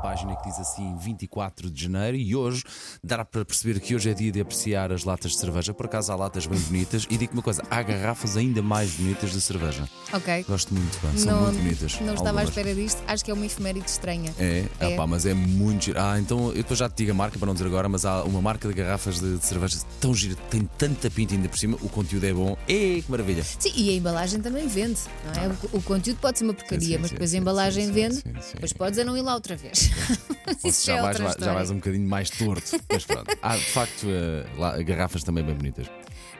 Página que diz assim 24 de janeiro e hoje dá para perceber que hoje é dia de apreciar as latas de cerveja. Por acaso há latas bem bonitas e digo uma coisa, há garrafas ainda mais bonitas de cerveja. Ok. Gosto muito, pá, são não, muito bonitas. Não estava à Algumas. espera disto. Acho que é uma efeméride estranha. É, É. Ah, pá, mas é muito giro. Ah, então eu já te digo a marca para não dizer agora, mas há uma marca de garrafas de, de cerveja tão gira, tem tanta pinta ainda por cima, o conteúdo é bom. Ei, que maravilha! Sim, e a embalagem também vende, não é? O, o conteúdo pode ser uma porcaria, Sim, sim, mas depois sim, a embalagem vende, depois podes a não ir lá outra vez. Isso já, é vais, já vais um bocadinho mais torto. Mas pronto. Há de facto eh, lá, garrafas também bem bonitas.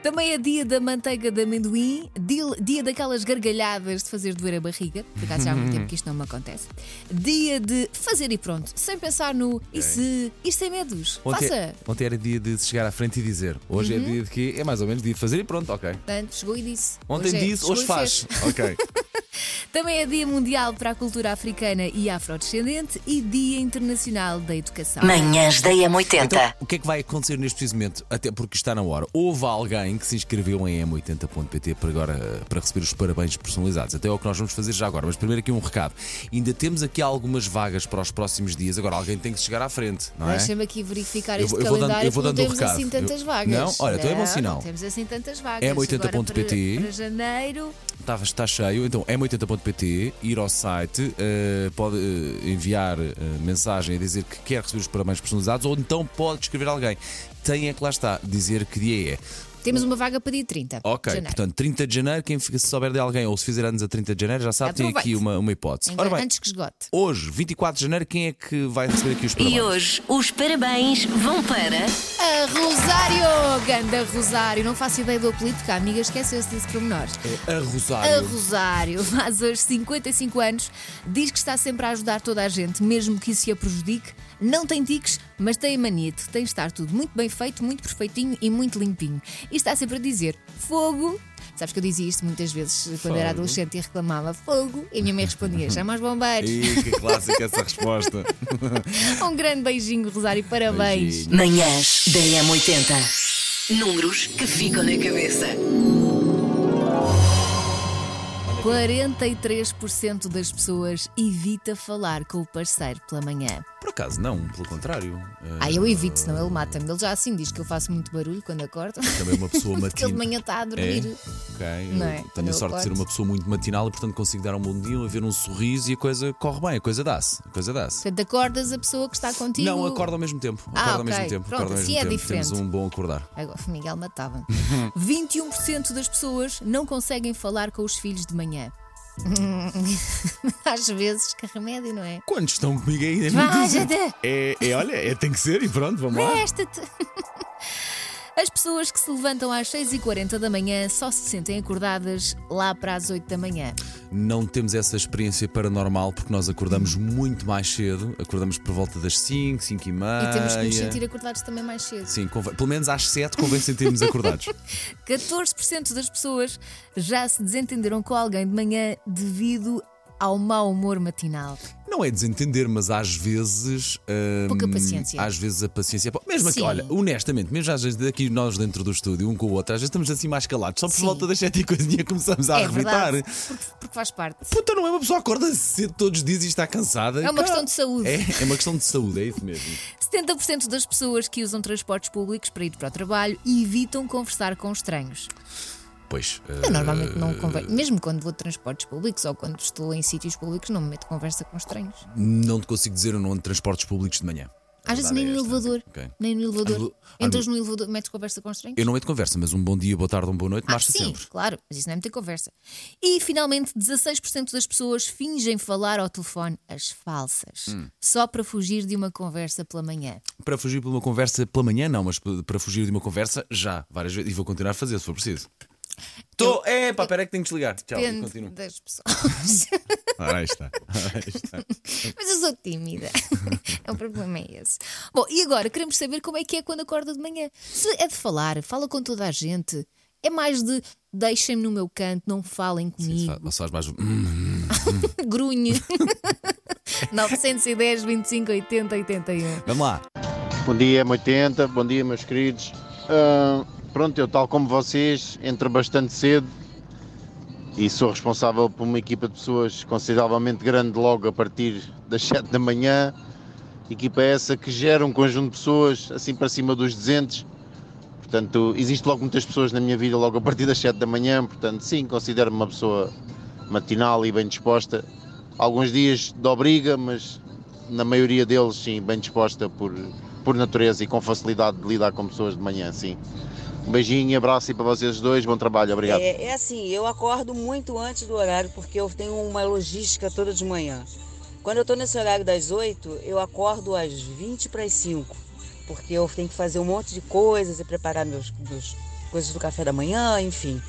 Também é dia da manteiga de amendoim, dia, dia daquelas gargalhadas de fazer doer a barriga, por acaso já há muito tempo que isto não me acontece. Dia de fazer e pronto, sem pensar no e se, e sem medos. Ontem, Faça! ontem era dia de chegar à frente e dizer. Hoje Uhum. é dia de quê? É mais ou menos dia de fazer e pronto, ok. Portanto, chegou e disse. Ontem Hoje é, disse, hoje faz. Ok. Também é Dia Mundial para a Cultura Africana e Afrodescendente e Dia Internacional da Educação. Manhãs da M80. Então, o que é que vai acontecer neste preciso momento? Até porque está na hora. Houve alguém que se inscreveu em m80.pt para agora para receber os parabéns personalizados. Até é o que nós vamos fazer já agora. Mas primeiro aqui um recado. Ainda temos aqui algumas vagas para os próximos dias. Agora alguém tem que chegar à frente, não é? Deixa-me aqui verificar Eu este eu vou dando- calendário eu vou dando não temos recado. assim tantas vagas. Não? Olha, então é bom sinal. Não temos assim tantas vagas. M80.pt. Agora Para, para janeiro. Está, está cheio, então m80.pt, ir ao site, eh, pode eh, enviar eh, mensagem a dizer que quer receber os parabéns personalizados ou então pode escrever alguém. Tem é que lá está, dizer que dia é. Temos uma vaga para dia 30. Ok, de janeiro. portanto, 30 de janeiro, quem se souber de alguém ou se fizer anos a 30 de janeiro, já sabe, tem aqui uma, uma hipótese. Então, Ora bem, Antes que esgote. hoje, 24 de janeiro, quem é que vai receber aqui os parabéns? E hoje os parabéns vão para. A Rosário! Ganda Rosário! Não faço ideia do apelido, porque a amiga esqueceu-se desse pormenor. A A Rosário. Rosário faz hoje 55 anos, diz que está sempre a ajudar toda a gente, mesmo que isso se a prejudique. Não tem tiques, mas tem a mania de tem de estar tudo muito bem feito, muito perfeitinho e muito limpinho. E está sempre a dizer fogo. Sabes que eu dizia isto muitas vezes quando era Fogo. adolescente e reclamava fogo. E a minha mãe respondia: chama os bombeiros. Ih, que clássica essa resposta. Um grande beijinho, Rosário, parabéns. Beijinho. Manhãs da M80. Números que ficam na cabeça. 43% das pessoas evita falar com o parceiro pela manhã. Por acaso, não, pelo contrário. Ah, eu evito, senão ele mata-me. Ele já assim diz que eu faço muito barulho quando acordo. Também uma pessoa Porque ele de manhã está a dormir. Ok, Não eu é? Tenho a sorte de ser uma pessoa muito matinal e portanto consigo dar um bom dia, ver um sorriso e a coisa corre bem, a coisa dá-se. A coisa dá-se. Portanto, acordas a pessoa que está contigo. Não, acorda ao mesmo tempo. Ah, Acorda ao ok. mesmo tempo. Pronto, acorda ao assim mesmo é tempo. diferente. Temos um bom acordar. Agora, Miguel matava-me. 21% das pessoas não conseguem falar com os filhos de manhã. Às vezes, que remédio, não é? Quando estão comigo ainda é muito- é, é, olha, é, tem que ser e pronto, vamos lá. Resta-te! As pessoas que se levantam às 6h40 da manhã só se sentem acordadas lá para as 8 da manhã. Não temos essa experiência paranormal porque nós acordamos muito mais cedo, acordamos por volta das 5, 5 e meia. E temos que nos sentir acordados também mais cedo. Sim, convém- pelo menos às 7 convém sentirmos acordados. 14% das pessoas já se desentenderam com alguém de manhã devido ao mau humor matinal. Não é desentender, mas às vezes. hum, Pouca paciência. Às vezes a paciência. Mesmo aqui, Sim. olha, honestamente, mesmo às vezes daqui nós dentro do estúdio, um com o outro, às vezes estamos assim mais calados, só por Sim. volta das 7 e coisinha começamos a é arrebitar. verdade. Porque, porque faz parte. Puta, não é uma pessoa que acorda cedo todos os dias e está cansada. É uma questão de saúde. É, é uma questão de saúde, é isso mesmo. 70% das pessoas que usam transportes públicos para ir para o trabalho evitam conversar com estranhos. Pois. Eu eh, normalmente não converso, mesmo quando vou de transportes públicos ou quando estou em sítios públicos, não me meto conversa com estranhos. Não te consigo dizer, eu não ando de transportes públicos de manhã. Às vezes nem é no elevador. Ok. Nem no elevador. Ah, no- ah, Entras no- elevador, metes conversa com estranhos. Eu não meto conversa, mas um bom dia, boa tarde, uma boa noite, Ah, marcha sim, sempre. claro, mas isso não é muita conversa. E finalmente, 16% das pessoas fingem falar ao telefone as falsas, Hum. só para fugir de uma conversa pela manhã. Para fugir de uma conversa pela manhã, não, mas para fugir de uma conversa, já, várias vezes. E vou continuar a fazer, se for preciso. Estou. É, pá, espera que tenho que desligar. Tchau, e continuo. das pessoas. Ora, aí está. Ora, aí está. Mas eu sou tímida. o problema é esse. Bom, e agora queremos saber como é que é quando acorda de manhã. Se é de falar, fala com toda a gente. É mais de deixem-me no meu canto, não falem comigo. faz- faz mais. Hum, Grunhe. 910, 25, 80, 81. Vamos lá. Bom dia, M80, bom dia, meus queridos. Ah, pronto, eu tal como vocês, entro bastante cedo e sou responsável por uma equipa de pessoas consideravelmente grande logo a partir das 7 da manhã. Equipa essa que gera um conjunto de pessoas assim para cima dos 200. Portanto, existe logo muitas pessoas na minha vida logo a partir das 7 da manhã. Portanto, sim, considero-me uma pessoa matinal e bem disposta. Alguns dias de obriga, mas na maioria deles, sim, bem disposta por, por natureza e com facilidade de lidar com pessoas de manhã, sim. Um beijinho abraço e para vocês dois, bom trabalho, obrigado. É, é assim, eu acordo muito antes do horário porque eu tenho uma logística toda de manhã. Quando eu estou nesse horário das 8, eu acordo às 20 para as 5, porque eu tenho que fazer um monte de coisas e preparar meus, meus coisas do café da manhã, enfim.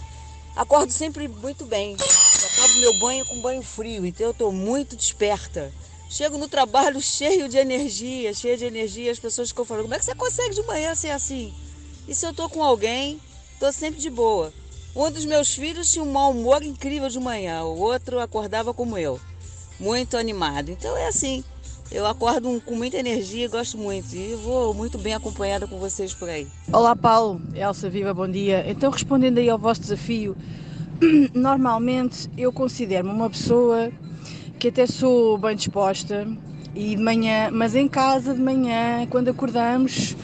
Acordo sempre muito bem. Acabo meu banho com banho frio, então eu estou muito desperta. Chego no trabalho cheio de energia, cheio de energia, as pessoas ficam falando, como é que você consegue de manhã ser assim? E se eu tô com alguém, tô sempre de boa. Um dos meus filhos tinha um mau humor incrível de manhã, o outro acordava como eu, muito animado. Então é assim, eu acordo com muita energia gosto muito. E vou muito bem acompanhada com vocês por aí. Olá Paulo, Elsa Viva, bom dia. Então respondendo aí ao vosso desafio, normalmente eu considero-me uma pessoa que até sou bem disposta e de manhã, mas em casa de manhã, quando acordamos,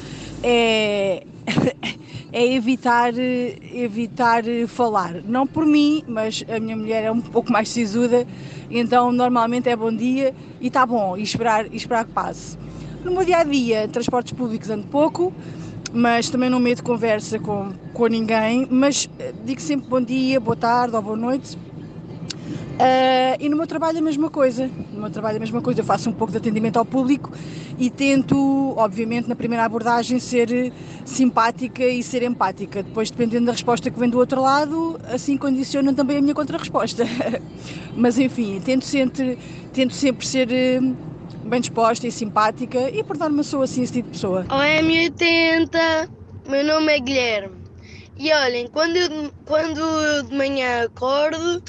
é, é evitar, evitar falar. Não por mim, mas a minha mulher é um pouco mais sisuda, então normalmente é bom dia e está bom, e esperar, e esperar que passe. No meu dia a dia, transportes públicos ando pouco, mas também não medo conversa com, com ninguém, mas eh, digo sempre bom dia, boa tarde ou boa noite Uh, e no meu trabalho a mesma coisa. No meu trabalho a mesma coisa. Eu faço um pouco de atendimento ao público e tento, obviamente, na primeira abordagem, ser simpática e ser empática. Depois, dependendo da resposta que vem do outro lado, assim condiciona também a minha contra-resposta. Mas enfim, tento sempre, tento sempre ser eh, bem disposta e simpática e por dar-me sou assim esse tipo de pessoa. Olá, M80, meu nome é Guilherme. E olhem, quando eu, quando eu de manhã acordo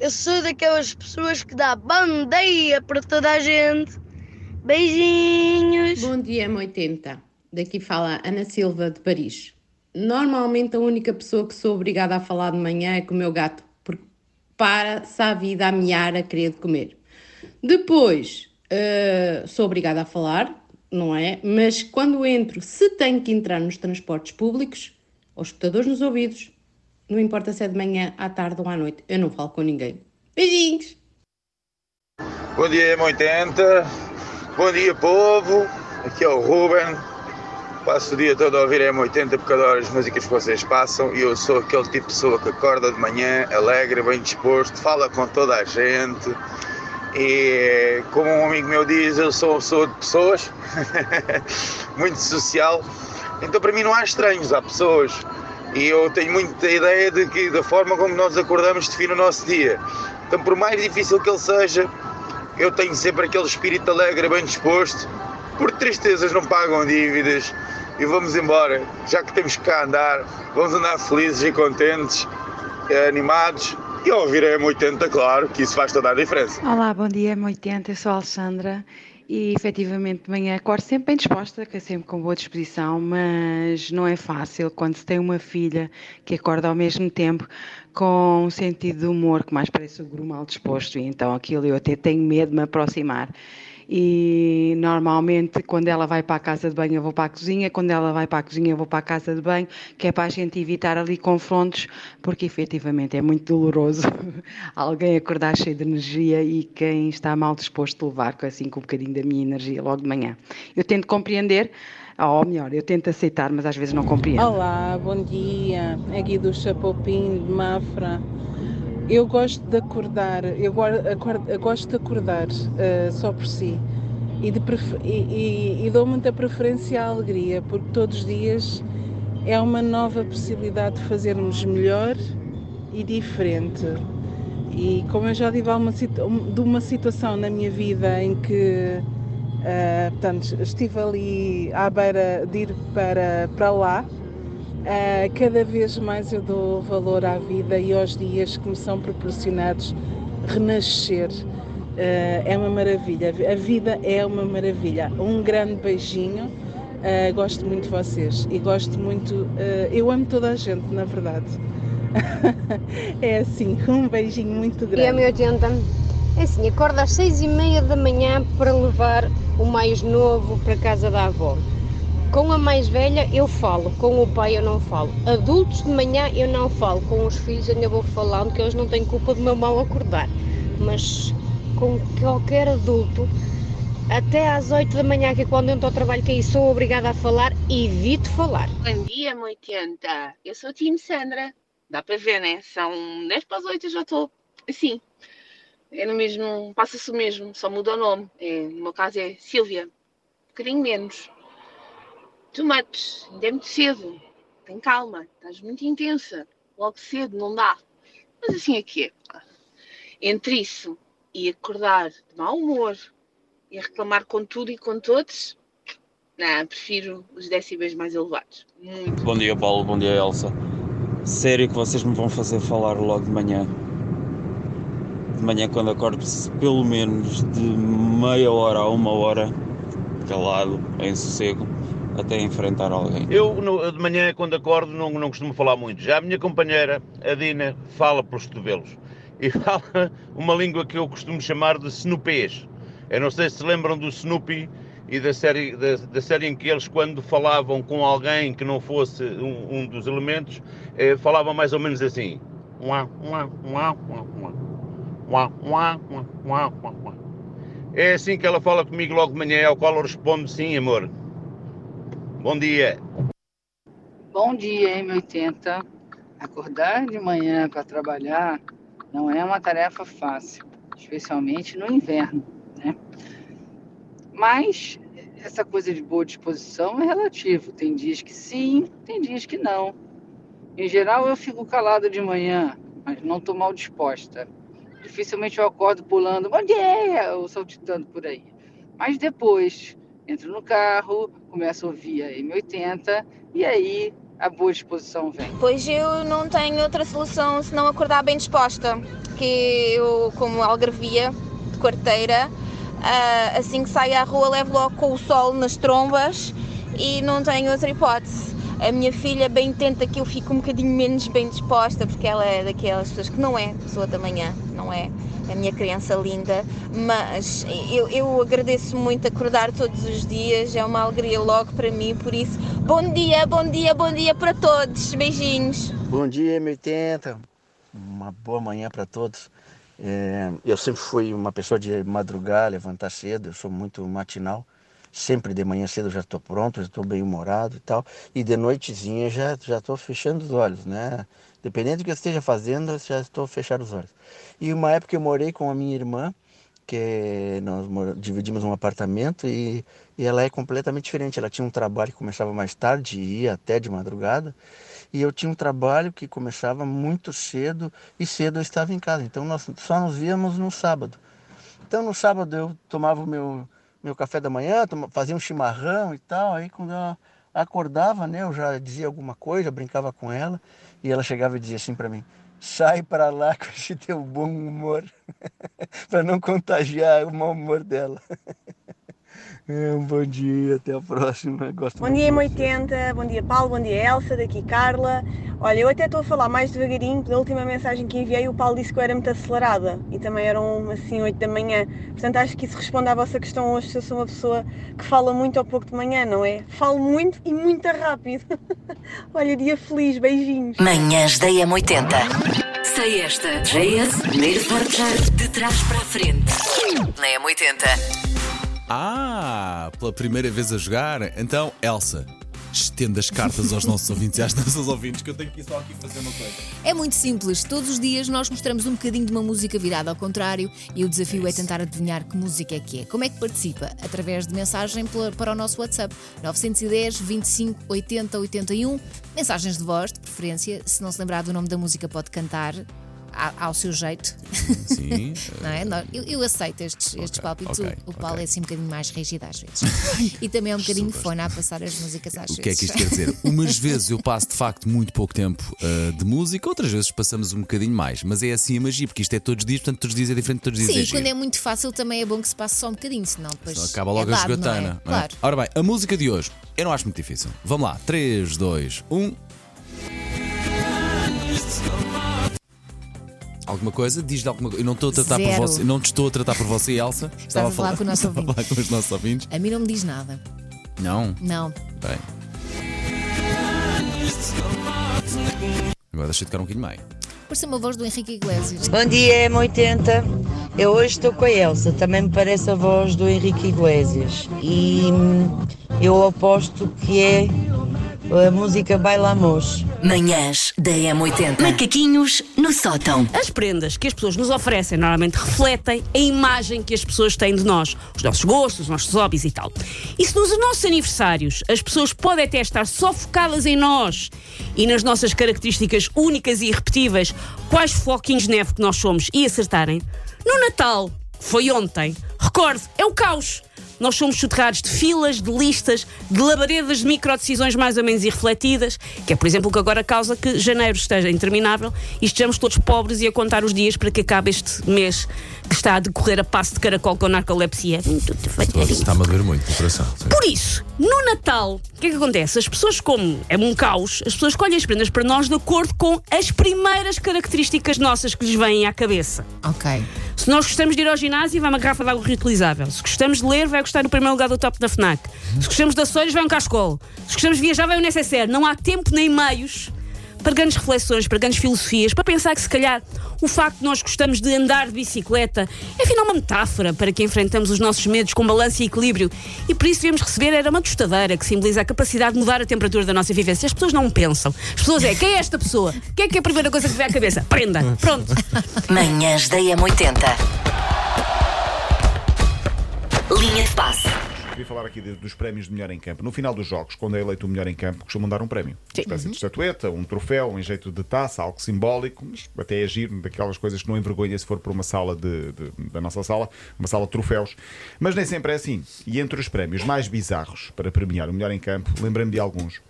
eu sou daquelas pessoas que dá bandeia para toda a gente. Beijinhos! Bom dia, M80. Daqui fala Ana Silva de Paris. Normalmente a única pessoa que sou obrigada a falar de manhã é com o meu gato, porque para-se a vida a miar a querer de comer. Depois uh, sou obrigada a falar, não é? Mas quando entro, se tenho que entrar nos transportes públicos, aos escutadores nos ouvidos, não importa se é de manhã, à tarde ou à noite. Eu não falo com ninguém. Beijinhos! Bom dia, M80. Bom dia, povo. Aqui é o Ruben. Passo o dia todo a ouvir M80 porque adoro as músicas que vocês passam e eu sou aquele tipo de pessoa que acorda de manhã, alegre, bem disposto, fala com toda a gente. E como um amigo meu diz, eu sou pessoa de pessoas, muito social. Então para mim não há estranhos, há pessoas e eu tenho muita ideia de que da forma como nós acordamos define o nosso dia. Então, por mais difícil que ele seja, eu tenho sempre aquele espírito alegre, bem disposto, porque tristezas não pagam dívidas. E vamos embora, já que temos que cá andar, vamos andar felizes e contentes, eh, animados. E ouvir a M80, claro, que isso faz toda a diferença. Olá, bom dia M80, eu sou a Alexandra e efetivamente de manhã acordo sempre bem disposta, que é sempre com boa disposição, mas não é fácil quando se tem uma filha que acorda ao mesmo tempo com um sentido de humor que mais parece o guru mal disposto, e então aquilo eu até tenho medo de me aproximar e normalmente quando ela vai para a casa de banho eu vou para a cozinha, quando ela vai para a cozinha eu vou para a casa de banho, que é para a gente evitar ali confrontos, porque efetivamente é muito doloroso alguém acordar cheio de energia e quem está mal disposto levar assim com um bocadinho da minha energia logo de manhã. Eu tento compreender, ou melhor, eu tento aceitar, mas às vezes não compreendo. Olá, bom dia. É Aqui do Chapopim de Mafra. Eu gosto de acordar, eu, eu gosto de acordar uh, só por si e, de e, e, e dou muita preferência à alegria, porque todos os dias é uma nova possibilidade de fazermos melhor e diferente. E como eu já tive uma, de uma situação na minha vida em que uh, portanto, estive ali à beira de ir para, para lá, Uh, cada vez mais eu dou valor à vida e aos dias que me são proporcionados renascer. Uh, é uma maravilha, a vida é uma maravilha. Um grande beijinho Uh, gosto muito de vocês e gosto muito. Eu amo toda a gente, na verdade. é assim, um beijinho muito grande. E a meu 80 é assim, acordo às seis e meia da manhã para levar o mais novo para casa da avó. Com a mais velha eu falo, com o pai eu não falo. Adultos de manhã eu não falo, com os filhos ainda vou falando que eles não têm culpa do meu mal acordar. Mas com qualquer adulto, até às 8 da manhã, que é quando eu estou ao trabalho, que aí sou obrigada a falar, evito falar. Bom dia, 80. Eu sou o time Sandra. Dá para ver, né? São 10 para as 8 e já estou assim. É no mesmo, passa-se o mesmo, só muda o nome. É, no meu caso é Silvia. Um bocadinho menos. Too much, ainda é muito cedo. Tem calma, estás muito intensa. Logo cedo, não dá. Mas assim é que é. Entre isso e acordar de mau humor e reclamar com tudo e com todos, não, prefiro os decibéis mais elevados. Muito. Bom dia, Paulo. Bom dia, Elsa. Sério que vocês me vão fazer falar logo de manhã? De manhã, quando acordo, pelo menos de meia hora a uma hora calado, em sossego até enfrentar alguém. Eu, no, de manhã, quando acordo, não, não costumo falar muito. Já a minha companheira, a Dina, fala pelos cotovelos. E fala uma língua que eu costumo chamar de snoopês. Eu não sei se se lembram do Snoopy e da série, da, da série em que eles, quando falavam com alguém que não fosse um, um dos elementos, eh, falavam mais ou menos assim. É assim que ela fala comigo logo de manhã, ao qual eu respondo sim, amor. Bom dia. Bom dia, M80. Acordar de manhã para trabalhar não é uma tarefa fácil, especialmente no inverno, né? Mas essa coisa de boa disposição é relativo. Tem dias que sim, tem dias que não. Em geral, eu fico calada de manhã, mas não estou mal disposta. Dificilmente eu acordo pulando, bom dia, ou saltitando por aí. Mas depois, entro no carro, começo a ouvir a M80 e aí a boa disposição vem. Pois eu não tenho outra solução senão acordar bem disposta, que eu, como algarvia de quarteira, ah, assim que saio à rua levo logo com o sol nas trombas e não tenho outra hipótese. A minha filha bem tenta que eu fique um bocadinho menos bem disposta, porque ela é daquelas pessoas que não é pessoa da manhã, não é? A minha criança linda, mas eu, eu agradeço muito acordar todos os dias, é uma alegria logo para mim, por isso, bom dia, bom dia, bom dia para todos, beijinhos. Bom dia, M80, uma boa manhã para todos. É, eu sempre fui uma pessoa de madrugar, levantar cedo, eu sou muito matinal. Sempre de manhã cedo já estou pronto, já estou bem humorado e tal. E de noitezinha já já estou fechando os olhos, né? Dependendo do que eu esteja fazendo, já estou fechando os olhos. E uma época eu morei com a minha irmã, que nós dividimos um apartamento e, e ela é completamente diferente. Ela tinha um trabalho que começava mais tarde e ia até de madrugada. E eu tinha um trabalho que começava muito cedo e cedo eu estava em casa. Então nós só nos víamos no sábado. Então no sábado eu tomava o meu meu café da manhã, fazia um chimarrão e tal. Aí quando eu acordava, né, eu já dizia alguma coisa, brincava com ela e ela chegava e dizia assim para mim: sai para lá com esse teu bom humor, para não contagiar o mau humor dela. Bom dia, até a próxima. Gosto bom dia, M80, bom dia, Paulo, bom dia, Elsa, daqui Carla. Olha, eu até estou a falar mais devagarinho, pela última mensagem que enviei, o Paulo disse que eu era muito acelerada e também eram assim 8 da manhã. Portanto, acho que isso responde à vossa questão hoje se eu sou uma pessoa que fala muito ou pouco de manhã, não é? Falo muito e muito rápido. Olha, dia feliz, beijinhos. Manhãs da M80. Sei esta. JS, primeiro forjar de trás para a frente. Na M80. Ah, pela primeira vez a jogar? Então, Elsa, estenda as cartas aos nossos ouvintes e às nossas ouvintes, que eu tenho que ir só aqui fazer uma coisa. É muito simples. Todos os dias nós mostramos um bocadinho de uma música virada ao contrário e o desafio é, é tentar adivinhar que música é que é. Como é que participa? Através de mensagem para o nosso WhatsApp 910 25 80 81. Mensagens de voz, de preferência. Se não se lembrar do nome da música, pode cantar ao seu jeito. Sim. Não é? Nós- Eu, eu aceito estes, estes palpites. ok, o o Paulo é assim um bocadinho mais rígido às vezes. e também é um bocadinho fone a passar as músicas às O vezes. que é que isto quer dizer? Umas vezes eu passo de facto muito pouco tempo uh, de música, outras vezes passamos um bocadinho mais. Mas é assim a magia, porque isto é todos os dias, portanto, todos os dias é diferente, todos os dias Sim, é e quando é muito fácil também é bom que se passe só um bocadinho, senão depois. Senão acaba logo é a dado, é? jogatana. é? Claro. Ora bem, a música de hoje eu não acho muito difícil. Vamos lá, 3, 2, 1. Alguma coisa? Diz-lhe alguma coisa. Eu não estou a tratar Zero. por você, não te estou a tratar por você, Elsa. Estás a falar com o nosso estava a falar com os nossos ouvintes. A mim não me diz nada. Não. Não. Bem. Agora deixa eu tocar um bocadinho mais. Parece uma voz do Henrique Iglesias. Bom dia, M80. Eu hoje estou com a Elsa, também me parece a voz do Henrique Iglesias. E hum, eu aposto que é a música Bailamos. Manhãs da M80. Macaquinhos no sótão. As prendas que as pessoas nos oferecem normalmente refletem a imagem que as pessoas têm de nós, os nossos gostos, os nossos hobbies e tal. E se nos nossos aniversários as pessoas podem até estar só focadas em nós e nas nossas características únicas e irrepetíveis, quais foquinhos de neve que nós somos e acertarem, no Natal, foi ontem, recorde, é o caos. Nós somos soterrados de filas, de listas, de labaredas de microdecisões mais ou menos irrefletidas, que é, por exemplo, o que agora causa que janeiro esteja interminável e estejamos todos pobres e a contar os dias para que acabe este mês que está a decorrer a passo de caracol com narcolepsia. Muito. Está-me a doer muito coração. Por isso, no Natal, o que é que acontece? As pessoas, como é um caos, as pessoas escolhem as prendas para nós de acordo com as primeiras características nossas que lhes vêm à cabeça. Ok. Se nós gostamos de ir ao ginásio, vai uma garrafa de água reutilizável. Se gostamos de ler, vai gostar no primeiro lugar do top da FNAC. Se gostamos de ações, vai um cascolo. Se gostamos de viajar, vai um necessaire. Não há tempo nem meios para grandes reflexões, para grandes filosofias, para pensar que se calhar o facto de nós gostamos de andar de bicicleta é afinal uma metáfora para que enfrentamos os nossos medos com balanço e equilíbrio e por isso devemos receber era uma tostadeira que simboliza a capacidade de mudar a temperatura da nossa vivência. As pessoas não pensam. As pessoas é, quem é esta pessoa? O que é que é a primeira coisa que vem à cabeça? Prenda. Pronto. Manhãs da M80. Linha de passe. Queria falar aqui de- dos prémios de melhor em campo. No final dos jogos, quando é eleito o melhor em campo, costumam dar um prémio. Uma espécie de estatueta, um troféu, um jeito de taça, algo simbólico, mas até é giro, daquelas coisas que não envergonha se for para uma sala de, de- da nossa sala, uma sala de troféus. Mas nem sempre é assim. E entre os prémios mais bizarros para premiar o melhor em campo, lembrei-me de alguns.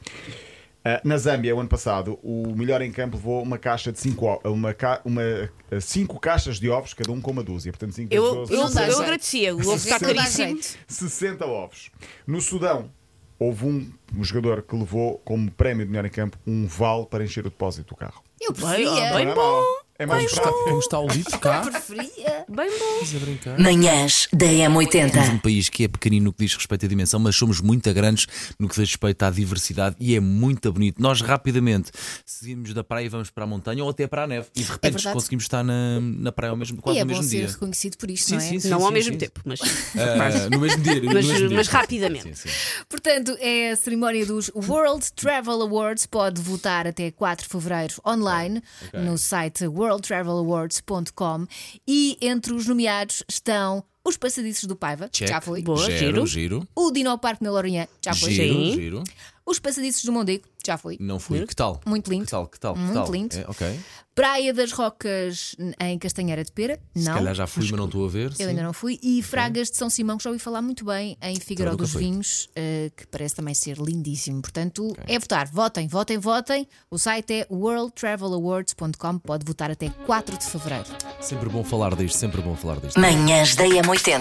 Ah, na Zâmbia, o ano passado, o melhor em campo levou uma caixa de cinco, o- uma, ca- uma, ah, cinco caixas de ovos, cada um com uma dúzia. Portanto, cinco Eu, eu, doze, eu agradecia. O ovo está caríssimo. jeito. 60 ovos. No Sudão, houve um, um jogador que levou como prémio de melhor em campo um vale para encher o depósito do carro. Eu Bem, preferia. bem Não é bom. É mais Como está, como está o litro cá? Preferia. Bem bom. A brincar? Manhãs da Temos um M80. país que é pequenino no que diz respeito à dimensão, mas somos muito grandes no que diz respeito à diversidade e é muito bonito. Nós rapidamente saímos da praia e vamos para a montanha ou até para a neve e de repente verdade. conseguimos estar na, na praia ao mesmo, quase E é no bom mesmo ser dia. reconhecido por isto, Sim, não é? sim, sim. Não sim, ao mesmo sim. tempo, mas. Ah, no mesmo dia. no Mas, mesmo dia. mas rapidamente. Sim, sim. Portanto, é a cerimónia dos World Travel Awards. Pode votar até 4 de fevereiro online no site worldtravelawards.com. E entre os nomeados estão os Passadiços do Paiva, Check. já foi. Boa, Giro, giro. giro. O Dino Parque na Lourinhã, já foi. Giro, giro. Os Passadiços do Mondego, já foi. Não fui. Que tal? Muito lindo. Que tal? Que tal? Que Muito tal? lindo. É, ok. Praia das Rocas em Castanheira de Pera, Se não. calhar já fui, mas não estou a ver. Eu sim. ainda não fui. E Fragas de São Simão, que já ouvi falar muito bem em Figueiró dos fui. Vinhos, eh, que parece também ser lindíssimo. Portanto, é votar. Votem, votem, votem. O site é worldtravelawards.com. Pode votar até 4 de fevereiro. Sempre bom falar disto, sempre bom falar disto. Manhãs da M80.